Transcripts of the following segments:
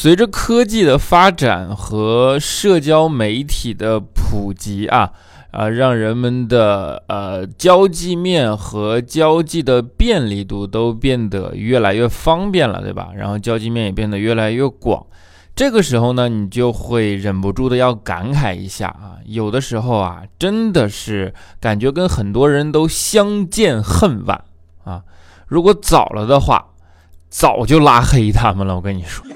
随着科技的发展和社交媒体的普及啊，啊，让人们的呃交际面和交际的便利度都变得越来越方便了，对吧？然后交际面也变得越来越广。这个时候呢，你就会忍不住的要感慨一下啊，有的时候啊，真的是感觉跟很多人都相见恨晚啊。如果早了的话，早就拉黑他们了。我跟你说。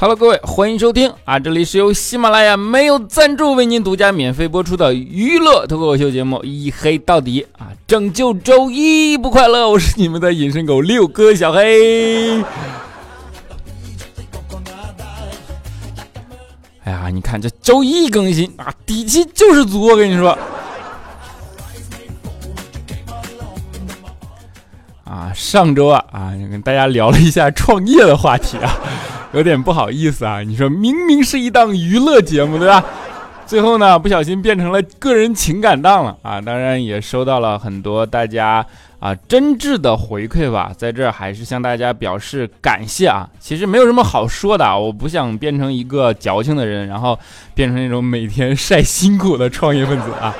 Hello，各位，欢迎收听啊！这里是由喜马拉雅没有赞助为您独家免费播出的娱乐脱口秀节目《一黑到底》啊！拯救周一不快乐，我是你们的隐身狗六哥小黑。哎呀，你看这周一更新啊，底气就是足，我跟你说。啊，上周啊啊，跟大家聊了一下创业的话题啊。有点不好意思啊，你说明明是一档娱乐节目，对吧？最后呢，不小心变成了个人情感档了啊！当然也收到了很多大家啊真挚的回馈吧，在这儿还是向大家表示感谢啊！其实没有什么好说的，我不想变成一个矫情的人，然后变成那种每天晒辛苦的创业分子啊！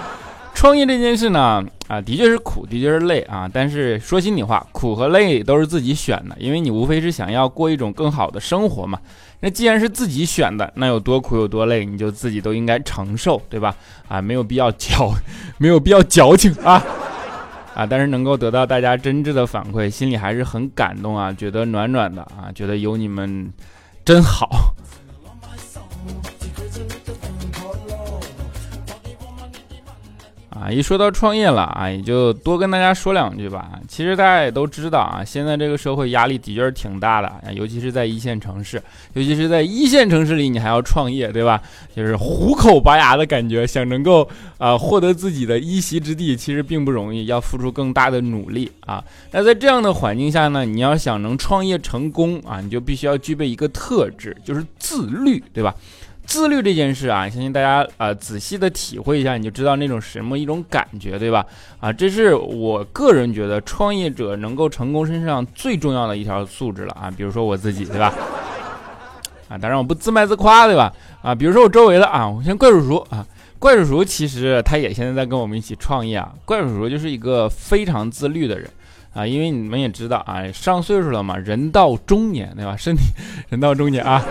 创业这件事呢，啊，的确是苦，的确是累啊。但是说心里话，苦和累都是自己选的，因为你无非是想要过一种更好的生活嘛。那既然是自己选的，那有多苦有多累，你就自己都应该承受，对吧？啊，没有必要矫，没有必要矫情啊啊！但是能够得到大家真挚的反馈，心里还是很感动啊，觉得暖暖的啊，觉得有你们真好。啊，一说到创业了啊，也就多跟大家说两句吧。其实大家也都知道啊，现在这个社会压力的确是挺大的，尤其是在一线城市，尤其是在一线城市里，你还要创业，对吧？就是虎口拔牙的感觉，想能够啊获得自己的一席之地，其实并不容易，要付出更大的努力啊。那在这样的环境下呢，你要想能创业成功啊，你就必须要具备一个特质，就是自律，对吧？自律这件事啊，相信大家啊仔细的体会一下，你就知道那种什么一种感觉，对吧？啊，这是我个人觉得创业者能够成功身上最重要的一条素质了啊。比如说我自己，对吧？啊，当然我不自卖自夸，对吧？啊，比如说我周围的啊，我先怪叔叔啊，怪叔叔其实他也现在在跟我们一起创业啊。怪叔叔就是一个非常自律的人啊，因为你们也知道啊，上岁数了嘛，人到中年，对吧？身体人到中年啊。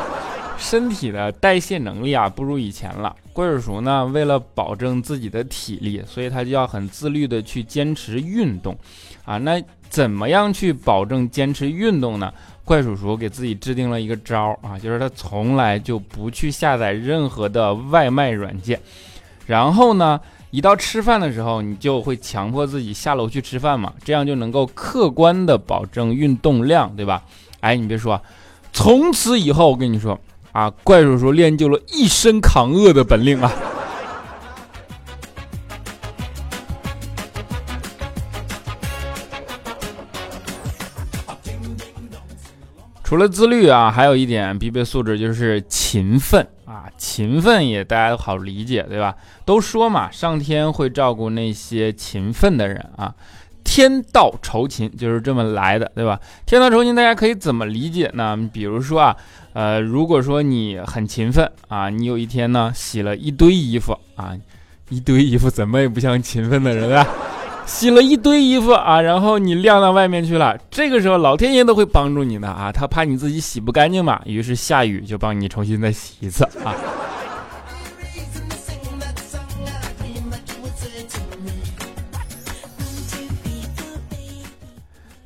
身体的代谢能力啊不如以前了。怪叔叔呢，为了保证自己的体力，所以他就要很自律的去坚持运动，啊，那怎么样去保证坚持运动呢？怪叔叔给自己制定了一个招啊，就是他从来就不去下载任何的外卖软件，然后呢，一到吃饭的时候，你就会强迫自己下楼去吃饭嘛，这样就能够客观的保证运动量，对吧？哎，你别说，从此以后，我跟你说。啊，怪叔叔练就了一身扛饿的本领啊！除了自律啊，还有一点必备素质就是勤奋啊。勤奋也大家都好理解，对吧？都说嘛，上天会照顾那些勤奋的人啊。天道酬勤就是这么来的，对吧？天道酬勤大家可以怎么理解呢？比如说啊，呃，如果说你很勤奋啊，你有一天呢洗了一堆衣服啊，一堆衣服怎么也不像勤奋的人啊，洗了一堆衣服啊，然后你晾到外面去了，这个时候老天爷都会帮助你的啊，他怕你自己洗不干净嘛，于是下雨就帮你重新再洗一次啊。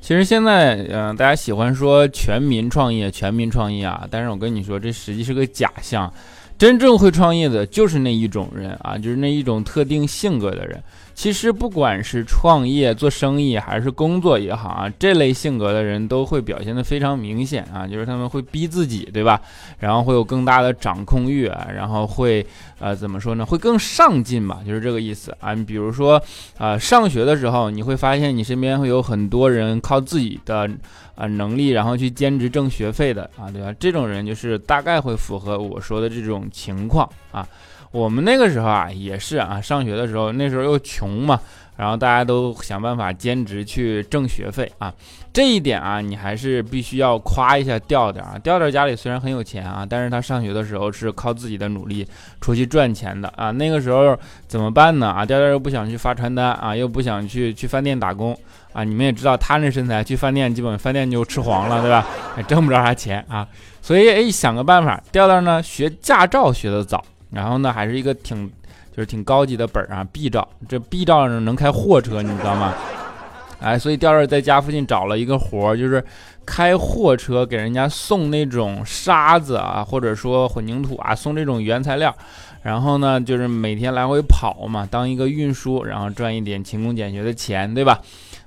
其实现在，嗯，大家喜欢说全民创业，全民创业啊，但是我跟你说，这实际是个假象。真正会创业的就是那一种人啊，就是那一种特定性格的人。其实不管是创业、做生意还是工作也好啊，这类性格的人都会表现得非常明显啊，就是他们会逼自己，对吧？然后会有更大的掌控欲啊，然后会呃怎么说呢？会更上进吧，就是这个意思啊。你比如说啊，上学的时候，你会发现你身边会有很多人靠自己的啊能力，然后去兼职挣学费的啊，对吧？这种人就是大概会符合我说的这种情况啊。我们那个时候啊，也是啊，上学的时候，那时候又穷嘛，然后大家都想办法兼职去挣学费啊。这一点啊，你还是必须要夸一下调调啊。调调家里虽然很有钱啊，但是他上学的时候是靠自己的努力出去赚钱的啊。那个时候怎么办呢？啊，调调又不想去发传单啊，又不想去去饭店打工啊。你们也知道他那身材，去饭店基本饭店就吃黄了，对吧？还挣不着啥钱啊。所以哎，想个办法，调调呢学驾照学的早。然后呢，还是一个挺，就是挺高级的本儿啊，B 照。这 B 照上能开货车，你知道吗？哎，所以吊儿在家附近找了一个活儿，就是开货车给人家送那种沙子啊，或者说混凝土啊，送这种原材料。然后呢，就是每天来回跑嘛，当一个运输，然后赚一点勤工俭学的钱，对吧？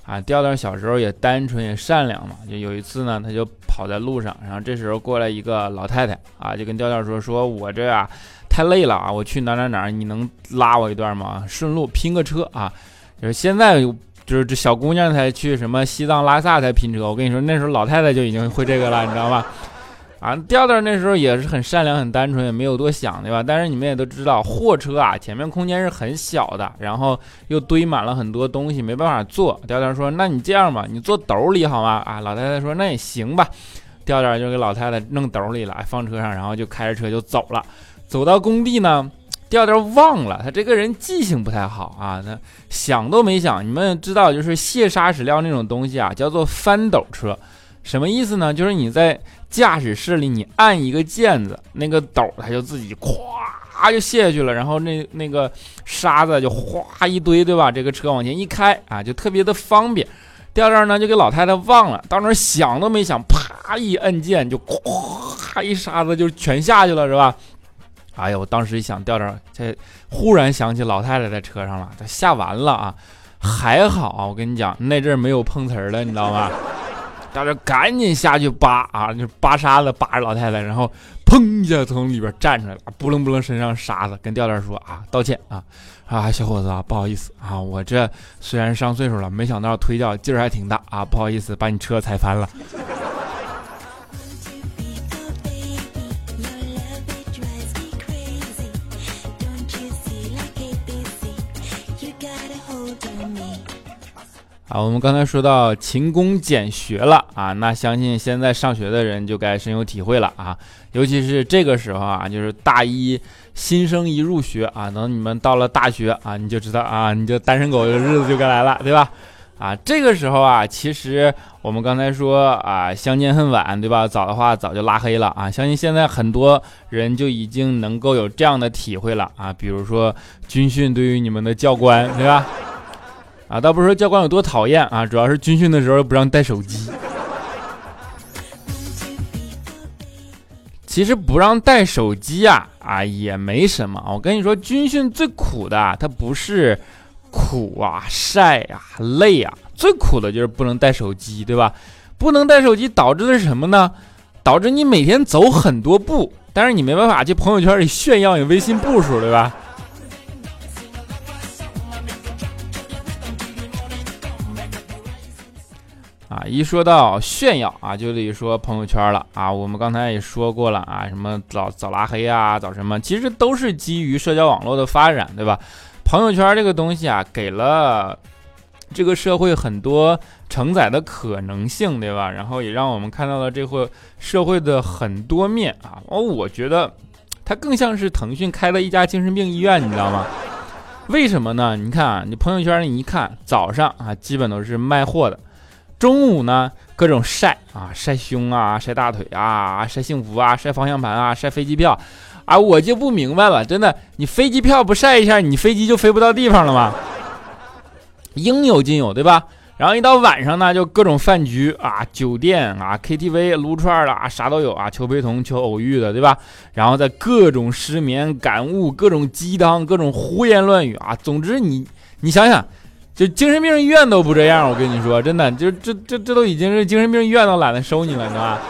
啊，调调小时候也单纯也善良嘛，就有一次呢，他就跑在路上，然后这时候过来一个老太太啊，就跟调调说：“说我这啊。”太累了啊！我去哪哪哪，你能拉我一段吗？顺路拼个车啊！就是现在，就是这小姑娘才去什么西藏、拉萨才拼车。我跟你说，那时候老太太就已经会这个了，你知道吧？啊，调调那时候也是很善良、很单纯，也没有多想，对吧？但是你们也都知道，货车啊，前面空间是很小的，然后又堆满了很多东西，没办法坐。调调说：“那你这样吧，你坐斗里好吗？”啊，老太太说：“那也行吧。”调调就给老太太弄斗里了，放车上，然后就开着车就走了。走到工地呢，调调忘了，他这个人记性不太好啊，他想都没想。你们知道，就是卸砂石料那种东西啊，叫做翻斗车，什么意思呢？就是你在驾驶室里，你按一个键子，那个斗它就自己咵就卸下去了，然后那那个沙子就哗一堆，对吧？这个车往前一开啊，就特别的方便。调调呢就给老太太忘了，到那想都没想，啪一摁键就咵一沙子就全下去了，是吧？哎呀，我当时一想，调调，这忽然想起老太太在车上了，她下完了啊，还好，我跟你讲，那阵没有碰瓷儿的，你知道吗？调调赶紧下去扒啊，就扒沙子，扒着老太太，然后砰一下从里边站出来了，扑棱扑棱身上沙子，跟调调说啊，道歉啊，啊，小伙子啊，不好意思啊，我这虽然上岁数了，没想到推掉劲儿还挺大啊，不好意思，把你车踩翻了。啊，我们刚才说到勤工俭学了啊，那相信现在上学的人就该深有体会了啊，尤其是这个时候啊，就是大一新生一入学啊，等你们到了大学啊，你就知道啊，你就单身狗的日子就该来了，对吧？啊，这个时候啊，其实我们刚才说啊，相见恨晚，对吧？早的话早就拉黑了啊，相信现在很多人就已经能够有这样的体会了啊，比如说军训对于你们的教官，对吧？啊，倒不是说教官有多讨厌啊，主要是军训的时候不让带手机。其实不让带手机啊，啊也没什么。我跟你说，军训最苦的，它不是苦啊、晒啊、累啊，最苦的就是不能带手机，对吧？不能带手机导致的是什么呢？导致你每天走很多步，但是你没办法去朋友圈里炫耀你微信步数，对吧？啊，一说到炫耀啊，就得说朋友圈了啊。我们刚才也说过了啊，什么早早拉黑啊，早什么，其实都是基于社交网络的发展，对吧？朋友圈这个东西啊，给了这个社会很多承载的可能性，对吧？然后也让我们看到了这会社会的很多面啊。哦，我觉得它更像是腾讯开了一家精神病医院，你知道吗？为什么呢？你看啊，你朋友圈你一看，早上啊，基本都是卖货的。中午呢，各种晒啊，晒胸啊，晒大腿啊，晒幸福啊，晒方向盘啊，晒飞机票，啊，我就不明白了，真的，你飞机票不晒一下，你飞机就飞不到地方了吗？应有尽有，对吧？然后一到晚上呢，就各种饭局啊，酒店啊，KTV 撸串的啊，啥都有啊，求陪同、求偶遇的，对吧？然后在各种失眠、感悟、各种鸡汤、各种胡言乱语啊，总之你。你想想，就精神病医院都不这样，我跟你说，真的，就这这这都已经是精神病医院都懒得收你了，你知道吧？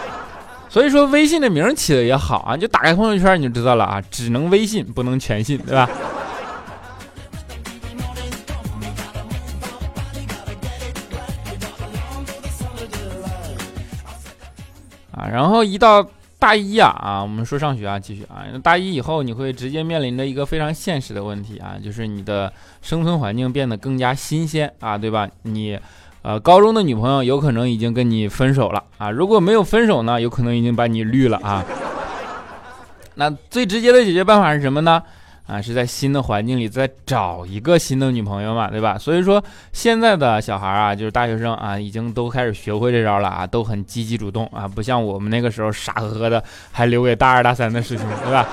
所以说微信的名起的也好啊，就打开朋友圈你就知道了啊，只能微信不能全信，对吧？啊，然后一到大一啊啊，我们说上学啊，继续啊，大一以后你会直接面临着一个非常现实的问题啊，就是你的生存环境变得更加新鲜啊，对吧？你呃高中的女朋友有可能已经跟你分手了啊，如果没有分手呢，有可能已经把你绿了啊。那最直接的解决办法是什么呢？啊，是在新的环境里再找一个新的女朋友嘛，对吧？所以说现在的小孩啊，就是大学生啊，已经都开始学会这招了啊，都很积极主动啊，不像我们那个时候傻呵呵的，还留给大二大三的师兄，对吧？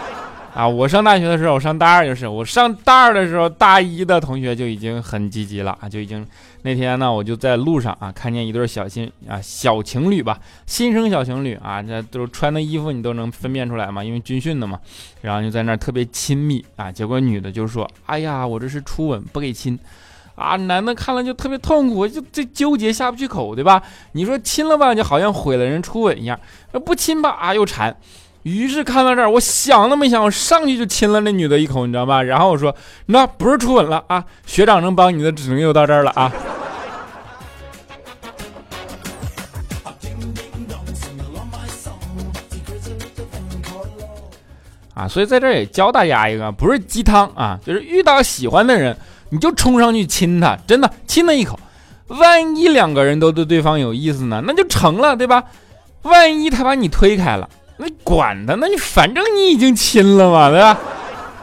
啊，我上大学的时候，我上大二就是，我上大二的时候，大一的同学就已经很积极了啊，就已经那天呢，我就在路上啊，看见一对小新啊小情侣吧，新生小情侣啊，这都穿的衣服你都能分辨出来嘛，因为军训的嘛，然后就在那儿特别亲密啊，结果女的就说，哎呀，我这是初吻不给亲，啊，男的看了就特别痛苦，就这纠结下不去口，对吧？你说亲了吧，就好像毁了人初吻一样，不亲吧啊又馋。于是看到这儿，我想都没想，我上去就亲了那女的一口，你知道吧？然后我说：“那不是初吻了啊，学长能帮你的只能又到这儿了啊。”啊，所以在这儿也教大家一个，不是鸡汤啊，就是遇到喜欢的人，你就冲上去亲他，真的亲他一口。万一两个人都对对方有意思呢，那就成了，对吧？万一他把你推开了。那管他呢？你反正你已经亲了嘛，对吧？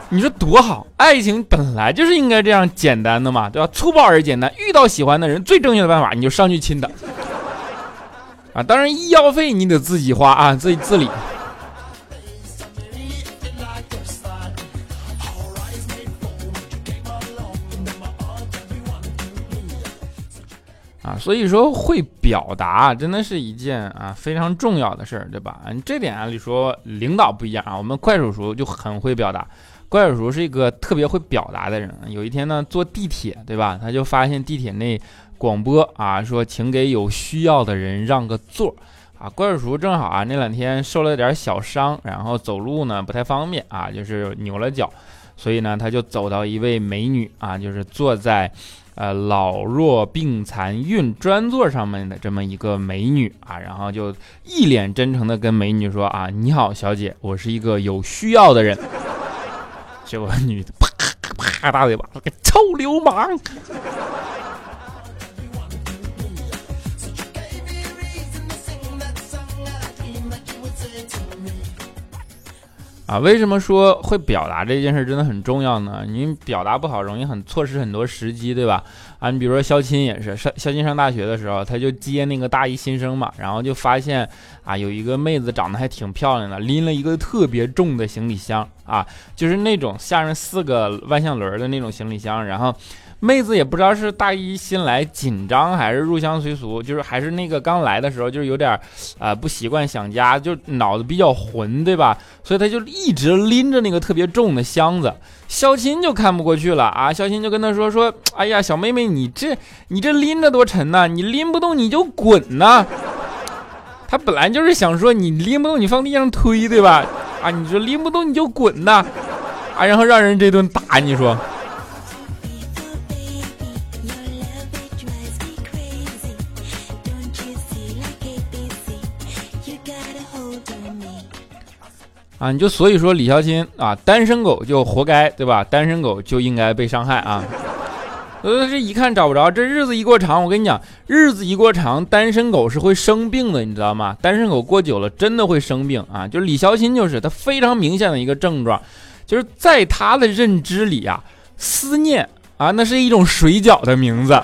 你说多好，爱情本来就是应该这样简单的嘛，对吧？粗暴而简单。遇到喜欢的人，最正确的办法，你就上去亲他。啊，当然医药费你得自己花啊，自己自理。啊，所以说会表达真的是一件啊非常重要的事儿，对吧？这点按理说领导不一样啊，我们怪叔叔就很会表达。怪叔叔是一个特别会表达的人。有一天呢，坐地铁，对吧？他就发现地铁内广播啊，说请给有需要的人让个座儿啊。怪叔叔正好啊那两天受了点小伤，然后走路呢不太方便啊，就是扭了脚，所以呢他就走到一位美女啊，就是坐在。呃，老弱病残孕专座上面的这么一个美女啊，然后就一脸真诚的跟美女说啊：“你好，小姐，我是一个有需要的人。” 结果女的啪啪大嘴巴，个臭流氓！啊，为什么说会表达这件事真的很重要呢？你表达不好，容易很错失很多时机，对吧？啊，你比如说肖钦也是，上肖钦上大学的时候，他就接那个大一新生嘛，然后就发现啊，有一个妹子长得还挺漂亮的，拎了一个特别重的行李箱啊，就是那种下面四个万向轮的那种行李箱，然后。妹子也不知道是大一新来紧张还是入乡随俗，就是还是那个刚来的时候就是有点，呃不习惯想家，就脑子比较混，对吧？所以他就一直拎着那个特别重的箱子。肖钦就看不过去了啊，肖钦就跟他说说，哎呀，小妹妹你这你这拎着多沉呐，你拎不动你就滚呐。他本来就是想说你拎不动你放地上推，对吧？啊，你说拎不动你就滚呐，啊，然后让人这顿打，你说。啊，你就所以说李孝钦啊，单身狗就活该，对吧？单身狗就应该被伤害啊！呃，这一看找不着，这日子一过长，我跟你讲，日子一过长，单身狗是会生病的，你知道吗？单身狗过久了真的会生病啊！就李孝钦就是他非常明显的一个症状，就是在他的认知里啊，思念啊，那是一种水饺的名字。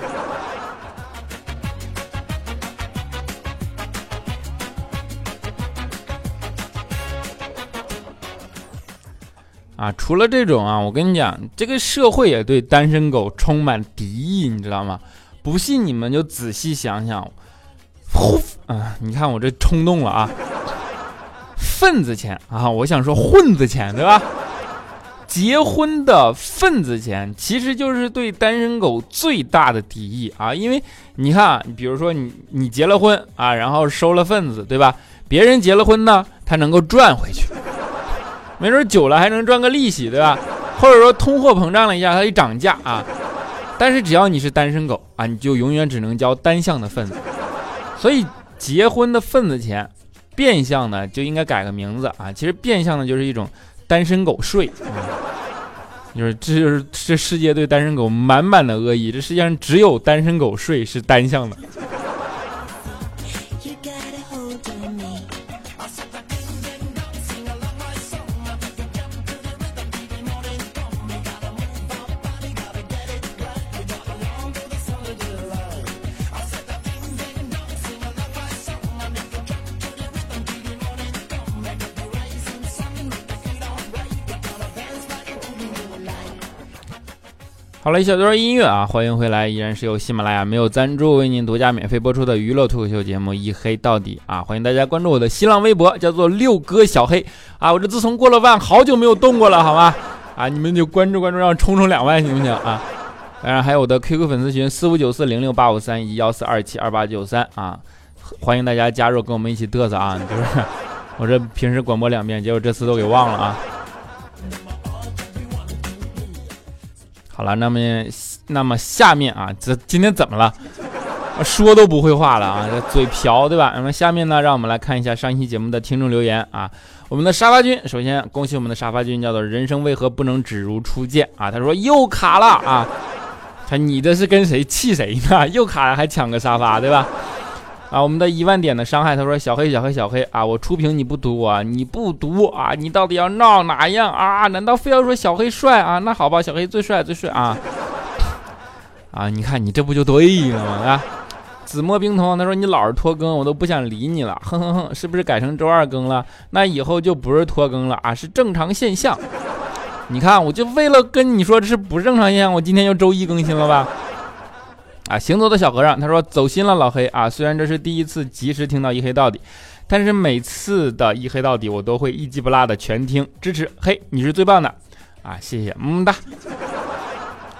啊，除了这种啊，我跟你讲，这个社会也对单身狗充满敌意，你知道吗？不信你们就仔细想想，呼啊，你看我这冲动了啊，份子钱啊，我想说混子钱，对吧？结婚的份子钱其实就是对单身狗最大的敌意啊！因为你看，比如说你你结了婚啊，然后收了份子，对吧？别人结了婚呢，他能够赚回去，没准久了还能赚个利息，对吧？或者说通货膨胀了一下，它一涨价啊。但是只要你是单身狗啊，你就永远只能交单向的份子。所以结婚的份子钱，变相呢就应该改个名字啊。其实变相的就是一种单身狗税啊，就是这就是这世界对单身狗满满的恶意。这世界上只有单身狗税是单向的。好了，一小段音乐啊，欢迎回来，依然是由喜马拉雅没有赞助为您独家免费播出的娱乐脱口秀节目《一黑到底》啊，欢迎大家关注我的新浪微博，叫做六哥小黑啊，我这自从过了万，好久没有动过了，好吗？啊，你们就关注关注，让冲冲两万行不行啊？当然还有我的 QQ 粉丝群四五九四零六八五三一幺四二七二八九三啊，欢迎大家加入，跟我们一起嘚瑟啊，就是我这平时广播两遍，结果这次都给忘了啊。好了，那么那么下面啊，这今天怎么了？说都不会话了啊，这嘴瓢对吧？那么下面呢，让我们来看一下上期节目的听众留言啊。我们的沙发君，首先恭喜我们的沙发君，叫做人生为何不能只如初见啊？他说又卡了啊，他你这是跟谁气谁呢？又卡了还抢个沙发对吧？啊，我们的一万点的伤害，他说小黑小黑小黑啊，我出屏你不读啊，你不读啊，你到底要闹哪样啊？难道非要说小黑帅啊？那好吧，小黑最帅最帅啊！啊，你看你这不就对了吗？啊，紫墨冰童他说你老是拖更，我都不想理你了，哼哼哼，是不是改成周二更了？那以后就不是拖更了啊，是正常现象。你看，我就为了跟你说这是不正常现象，我今天就周一更新了吧。啊，行走的小和尚，他说走心了，老黑啊，虽然这是第一次及时听到一黑到底，但是每次的一黑到底我都会一击不落的全听，支持黑，你是最棒的啊，谢谢，么么哒。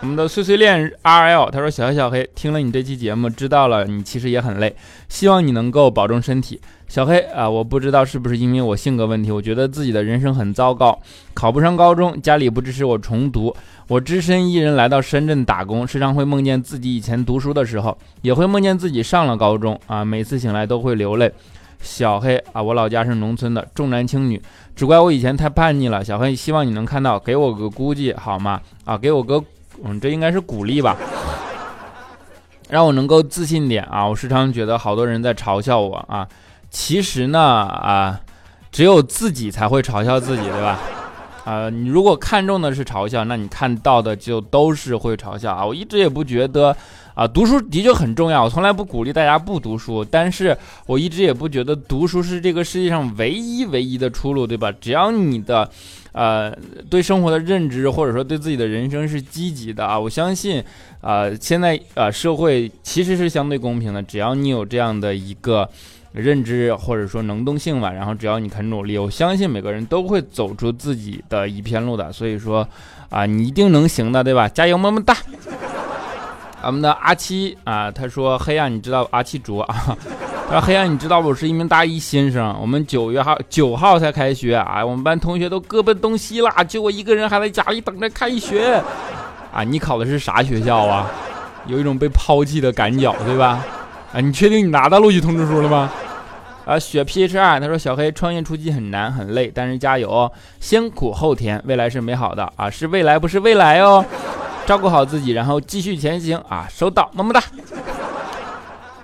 我们的碎碎恋 R L 他说小黑小黑听了你这期节目，知道了你其实也很累，希望你能够保重身体。小黑啊，我不知道是不是因为我性格问题，我觉得自己的人生很糟糕，考不上高中，家里不支持我重读，我只身一人来到深圳打工，时常会梦见自己以前读书的时候，也会梦见自己上了高中啊，每次醒来都会流泪。小黑啊，我老家是农村的，重男轻女，只怪我以前太叛逆了。小黑，希望你能看到，给我个估计好吗？啊，给我个。嗯，这应该是鼓励吧，让我能够自信点啊！我时常觉得好多人在嘲笑我啊，其实呢啊，只有自己才会嘲笑自己，对吧？啊，你如果看中的是嘲笑，那你看到的就都是会嘲笑啊！我一直也不觉得。啊，读书的确很重要，我从来不鼓励大家不读书，但是我一直也不觉得读书是这个世界上唯一唯一的出路，对吧？只要你的，呃，对生活的认知或者说对自己的人生是积极的啊，我相信，啊，现在啊社会其实是相对公平的，只要你有这样的一个认知或者说能动性吧，然后只要你肯努力，我相信每个人都会走出自己的一片路的，所以说，啊，你一定能行的，对吧？加油，么么哒！我们的阿七啊，他说：“黑暗，你知道阿七卓啊？他说黑暗，你知道我是一名大一新生，我们九月号九号才开学啊，我们班同学都各奔东西了，就我一个人还在家里等着开学啊！你考的是啥学校啊？有一种被抛弃的感觉，对吧？啊，你确定你拿到录取通知书了吗？啊，雪 P H R，他说小黑创业初期很难很累，但是加油哦，先苦后甜，未来是美好的啊，是未来不是未来哦。”照顾好自己，然后继续前行啊！收到，么么哒。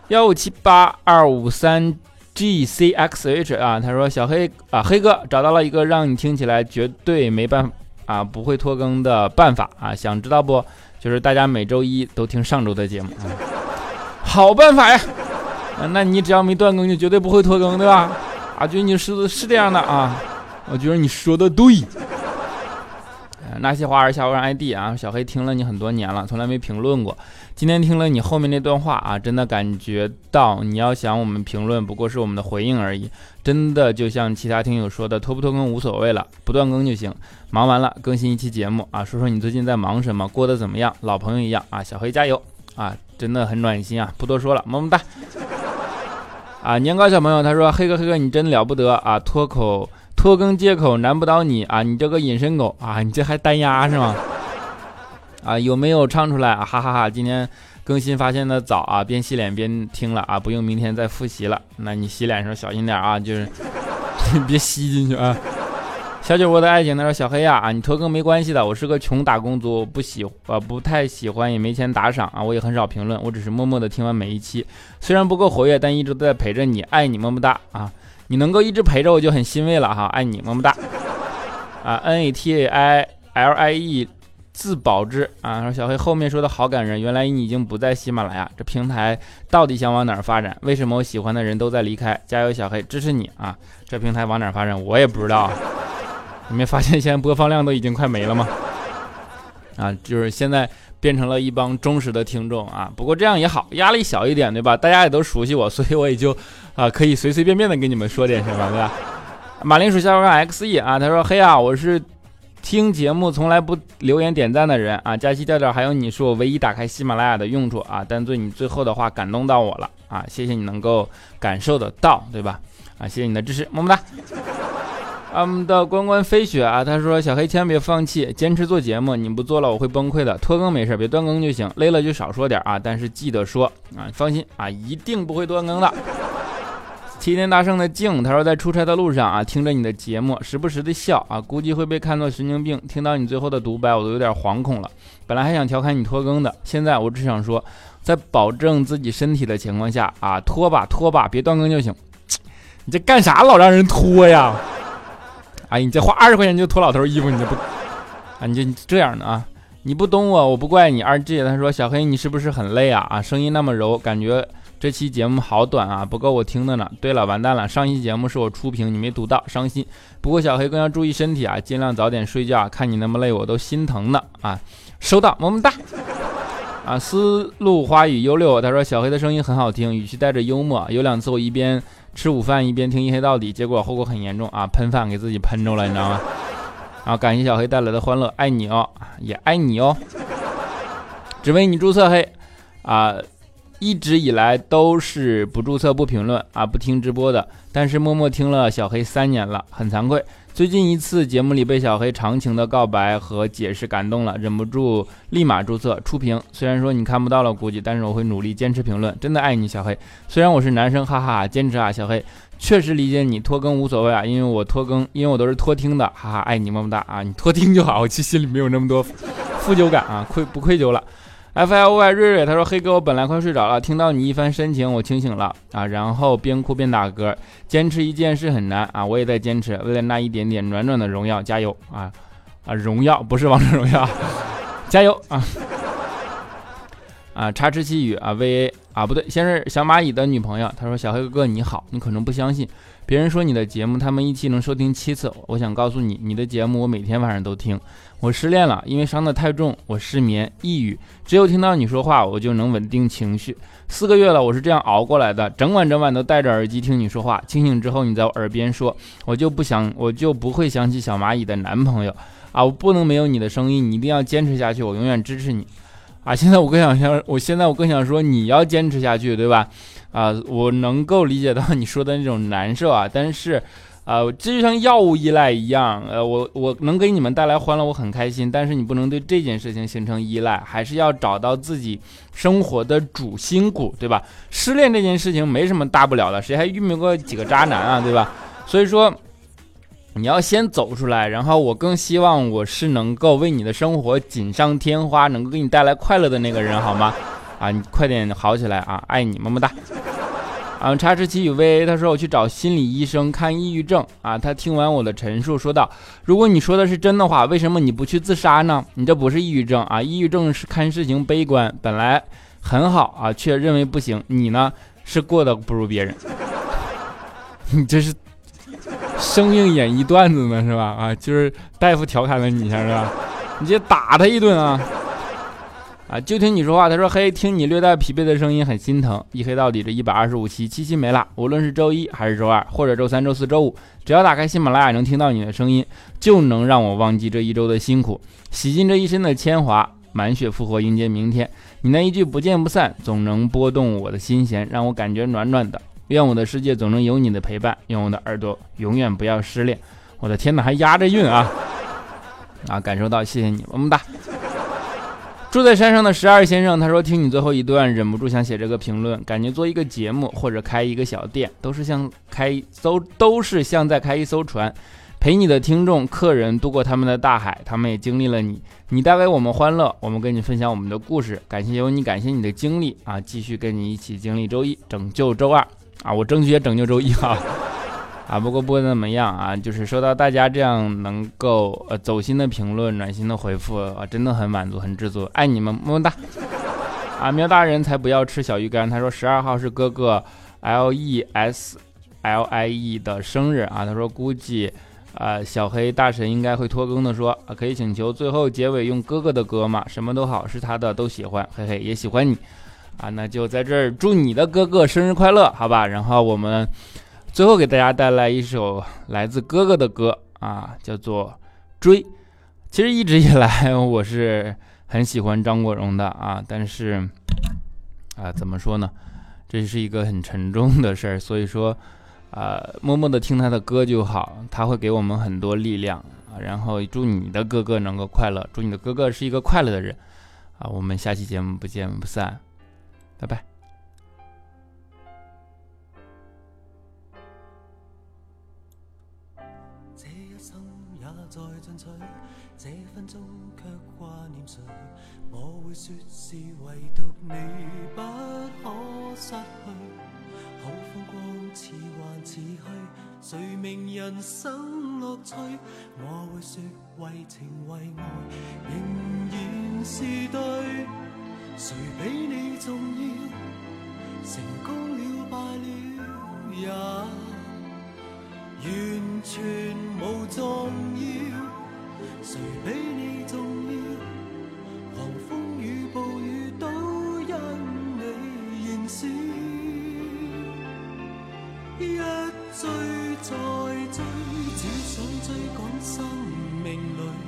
幺五七八二五三 G C X H 啊，他说小黑啊，黑哥找到了一个让你听起来绝对没办法啊，不会拖更的办法啊，想知道不？就是大家每周一都听上周的节目啊，好办法呀！那你只要没断更，就绝对不会拖更，对吧？啊，觉得你是是这样的啊，我觉得你说的对。那些花儿下午让 ID 啊，小黑听了你很多年了，从来没评论过。今天听了你后面那段话啊，真的感觉到你要想我们评论，不过是我们的回应而已。真的就像其他听友说的，拖不拖更无所谓了，不断更就行。忙完了更新一期节目啊，说说你最近在忙什么，过得怎么样？老朋友一样啊，小黑加油啊，真的很暖心啊，不多说了，么么哒。啊，年糕小朋友他说，黑哥黑哥你真了不得啊，脱口。拖更借口难不倒你啊！你这个隐身狗啊！你这还单压是吗？啊，有没有唱出来啊？哈哈哈！今天更新发现的早啊，边洗脸边听了啊，不用明天再复习了。那你洗脸时候小心点啊，就是 别吸进去啊。小酒窝的爱情他说小黑呀啊，你拖更没关系的，我是个穷打工族，不喜呃不太喜欢，也没钱打赏啊，我也很少评论，我只是默默的听完每一期，虽然不够活跃，但一直都在陪着你，爱你么么哒啊。你能够一直陪着我就很欣慰了哈，爱你么么哒啊，N A T A I L I E 自保之啊，说小黑后面说的好感人，原来你已经不在喜马拉雅这平台，到底想往哪儿发展？为什么我喜欢的人都在离开？加油小黑，支持你啊！这平台往哪儿发展我也不知道，你没发现现在播放量都已经快没了吗？啊，就是现在。变成了一帮忠实的听众啊，不过这样也好，压力小一点，对吧？大家也都熟悉我，所以我也就啊可以随随便便的跟你们说点什么，对吧？马铃薯下边看 XE 啊，他说嘿啊，我是听节目从来不留言点赞的人啊，佳期调调还有你是我唯一打开喜马拉雅的用处啊，但对你最后的话感动到我了啊，谢谢你能够感受得到，对吧？啊，谢谢你的支持，么么哒。我们的关关飞雪啊，他说小黑千万别放弃，坚持做节目，你不做了我会崩溃的。拖更没事，别断更就行，累了就少说点啊，但是记得说啊，放心啊，一定不会断更的。齐天大圣的静，他说在出差的路上啊，听着你的节目，时不时的笑啊，估计会被看作神经病。听到你最后的独白，我都有点惶恐了。本来还想调侃你拖更的，现在我只想说，在保证自己身体的情况下啊，拖吧拖吧，别断更就行。你这干啥老让人拖呀？哎，你这花二十块钱就脱老头衣服，你就不啊？你就这样的啊？你不懂我，我不怪你。二 G 他说小黑你是不是很累啊？啊，声音那么柔，感觉这期节目好短啊，不够我听的呢。对了，完蛋了，上期节目是我出屏，你没读到，伤心。不过小黑更要注意身体啊，尽量早点睡觉。看你那么累，我都心疼呢啊！收到，么么哒。啊，丝路花语悠溜，他说小黑的声音很好听，语气带着幽默。有两次我一边。吃午饭一边听一黑到底，结果后果很严重啊！喷饭给自己喷着了，你知道吗？然后感谢小黑带来的欢乐，爱你哦，也爱你哦。只为你注册黑啊！一直以来都是不注册不评论啊，不听直播的，但是默默听了小黑三年了，很惭愧。最近一次节目里被小黑长情的告白和解释感动了，忍不住立马注册出屏。虽然说你看不到了，估计，但是我会努力坚持评论。真的爱你，小黑。虽然我是男生，哈哈，坚持啊，小黑。确实理解你拖更无所谓啊，因为我拖更，因为我都是拖听的，哈哈，爱你么么哒啊，你拖听就好，我其实心里没有那么多负疚感啊，愧不愧疚了。F L Y 瑞瑞他说：“黑哥，我本来快睡着了，听到你一番深情，我清醒了啊。然后边哭边打嗝，坚持一件事很难啊，我也在坚持，为了那一点点暖暖的荣耀，加油啊啊！荣耀不是王者荣耀，加油啊啊！插翅气语啊，V A 啊，不对，先是小蚂蚁的女朋友，他说：小黑哥哥你好，你可能不相信。”别人说你的节目，他们一期能收听七次。我想告诉你，你的节目我每天晚上都听。我失恋了，因为伤得太重，我失眠、抑郁。只有听到你说话，我就能稳定情绪。四个月了，我是这样熬过来的，整晚整晚都戴着耳机听你说话。清醒之后，你在我耳边说，我就不想，我就不会想起小蚂蚁的男朋友啊！我不能没有你的声音，你一定要坚持下去，我永远支持你啊！现在我更想想，我现在我更想说，你要坚持下去，对吧？啊，我能够理解到你说的那种难受啊，但是，啊，这就像药物依赖一样，呃，我我能给你们带来欢乐，我很开心，但是你不能对这件事情形成依赖，还是要找到自己生活的主心骨，对吧？失恋这件事情没什么大不了的，谁还遇没过几个渣男啊，对吧？所以说，你要先走出来，然后我更希望我是能够为你的生活锦上添花，能够给你带来快乐的那个人，好吗？啊，你快点好起来啊！爱你，么么哒。啊，叉十七与 VA，他说我去找心理医生看抑郁症啊。他听完我的陈述，说道：“如果你说的是真的话，为什么你不去自杀呢？你这不是抑郁症啊，抑郁症是看事情悲观，本来很好啊，却认为不行。你呢，是过得不如别人。你这是生硬演绎段子呢，是吧？啊，就是大夫调侃了你一下，是吧？你直接打他一顿啊！啊，就听你说话。他说：“嘿，听你略带疲惫的声音很心疼。一黑到底这一百二十五期，七期没了。无论是周一还是周二，或者周三、周四周五，只要打开喜马拉雅能听到你的声音，就能让我忘记这一周的辛苦，洗尽这一身的铅华，满血复活迎接明天。你那一句不见不散，总能拨动我的心弦，让我感觉暖暖的。愿我的世界总能有你的陪伴，愿我的耳朵永远不要失恋。我的天哪，还押着韵啊！啊，感受到，谢谢你，么么哒。”住在山上的十二先生，他说：“听你最后一段，忍不住想写这个评论。感觉做一个节目或者开一个小店，都是像开一艘，都是像在开一艘船，陪你的听众、客人渡过他们的大海。他们也经历了你，你带给我们欢乐，我们跟你分享我们的故事。感谢有你，感谢你的经历啊！继续跟你一起经历周一，拯救周二啊！我争取也拯救周一哈。”啊，不过不管怎么样啊，就是收到大家这样能够呃走心的评论、暖心的回复啊，真的很满足、很知足，爱你们，么么哒！啊，喵大人才不要吃小鱼干。他说十二号是哥哥 L E S L I E 的生日啊，他说估计啊小黑大神应该会拖更的，说啊可以请求最后结尾用哥哥的歌吗？什么都好，是他的都喜欢，嘿嘿也喜欢你啊，那就在这儿祝你的哥哥生日快乐，好吧？然后我们。最后给大家带来一首来自哥哥的歌啊，叫做《追》。其实一直以来 我是很喜欢张国荣的啊，但是啊，怎么说呢？这是一个很沉重的事儿，所以说啊，默默的听他的歌就好，他会给我们很多力量啊。然后祝你的哥哥能够快乐，祝你的哥哥是一个快乐的人啊。我们下期节目不见不散，拜拜。明人生乐趣？我会说为情为爱仍然是对，谁比你重要？成功了败了也完全无重要，谁比你重要？狂风雨暴雨都因你燃烧一追再追，只想追赶生命里。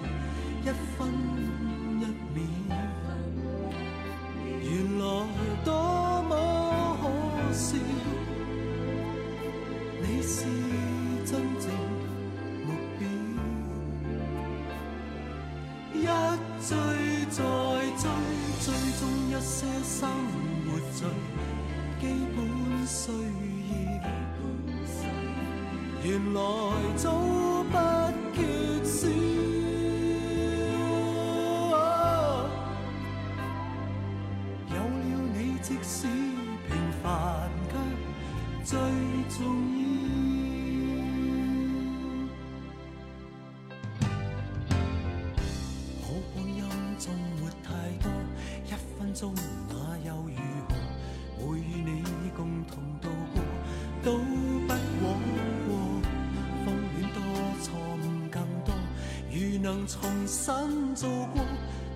能重新做过，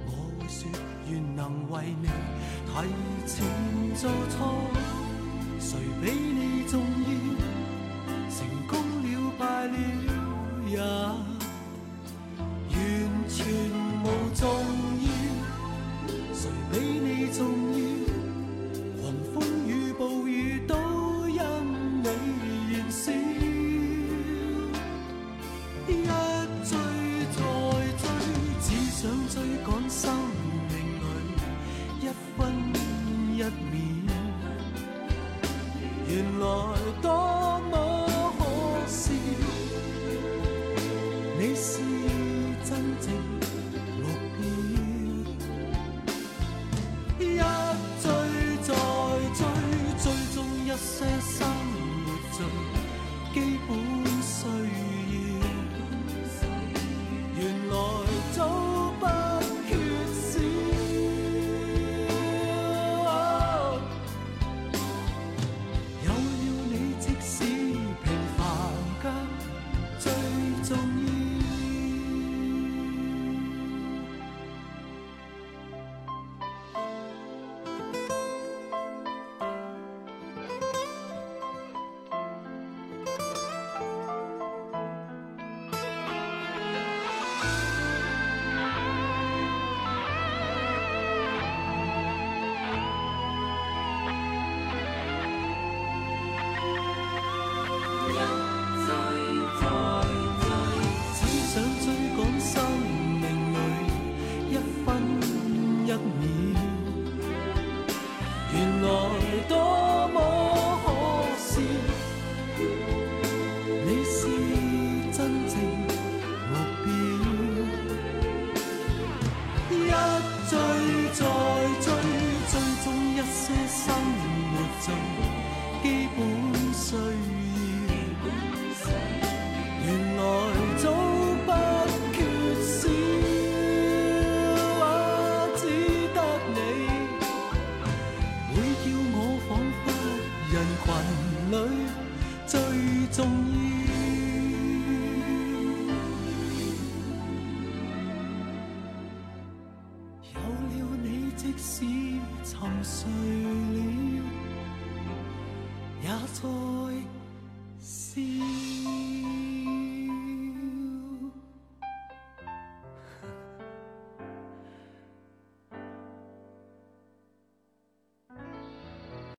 我会说愿能为你提前做错。谁比你重要？成功了败了也需要。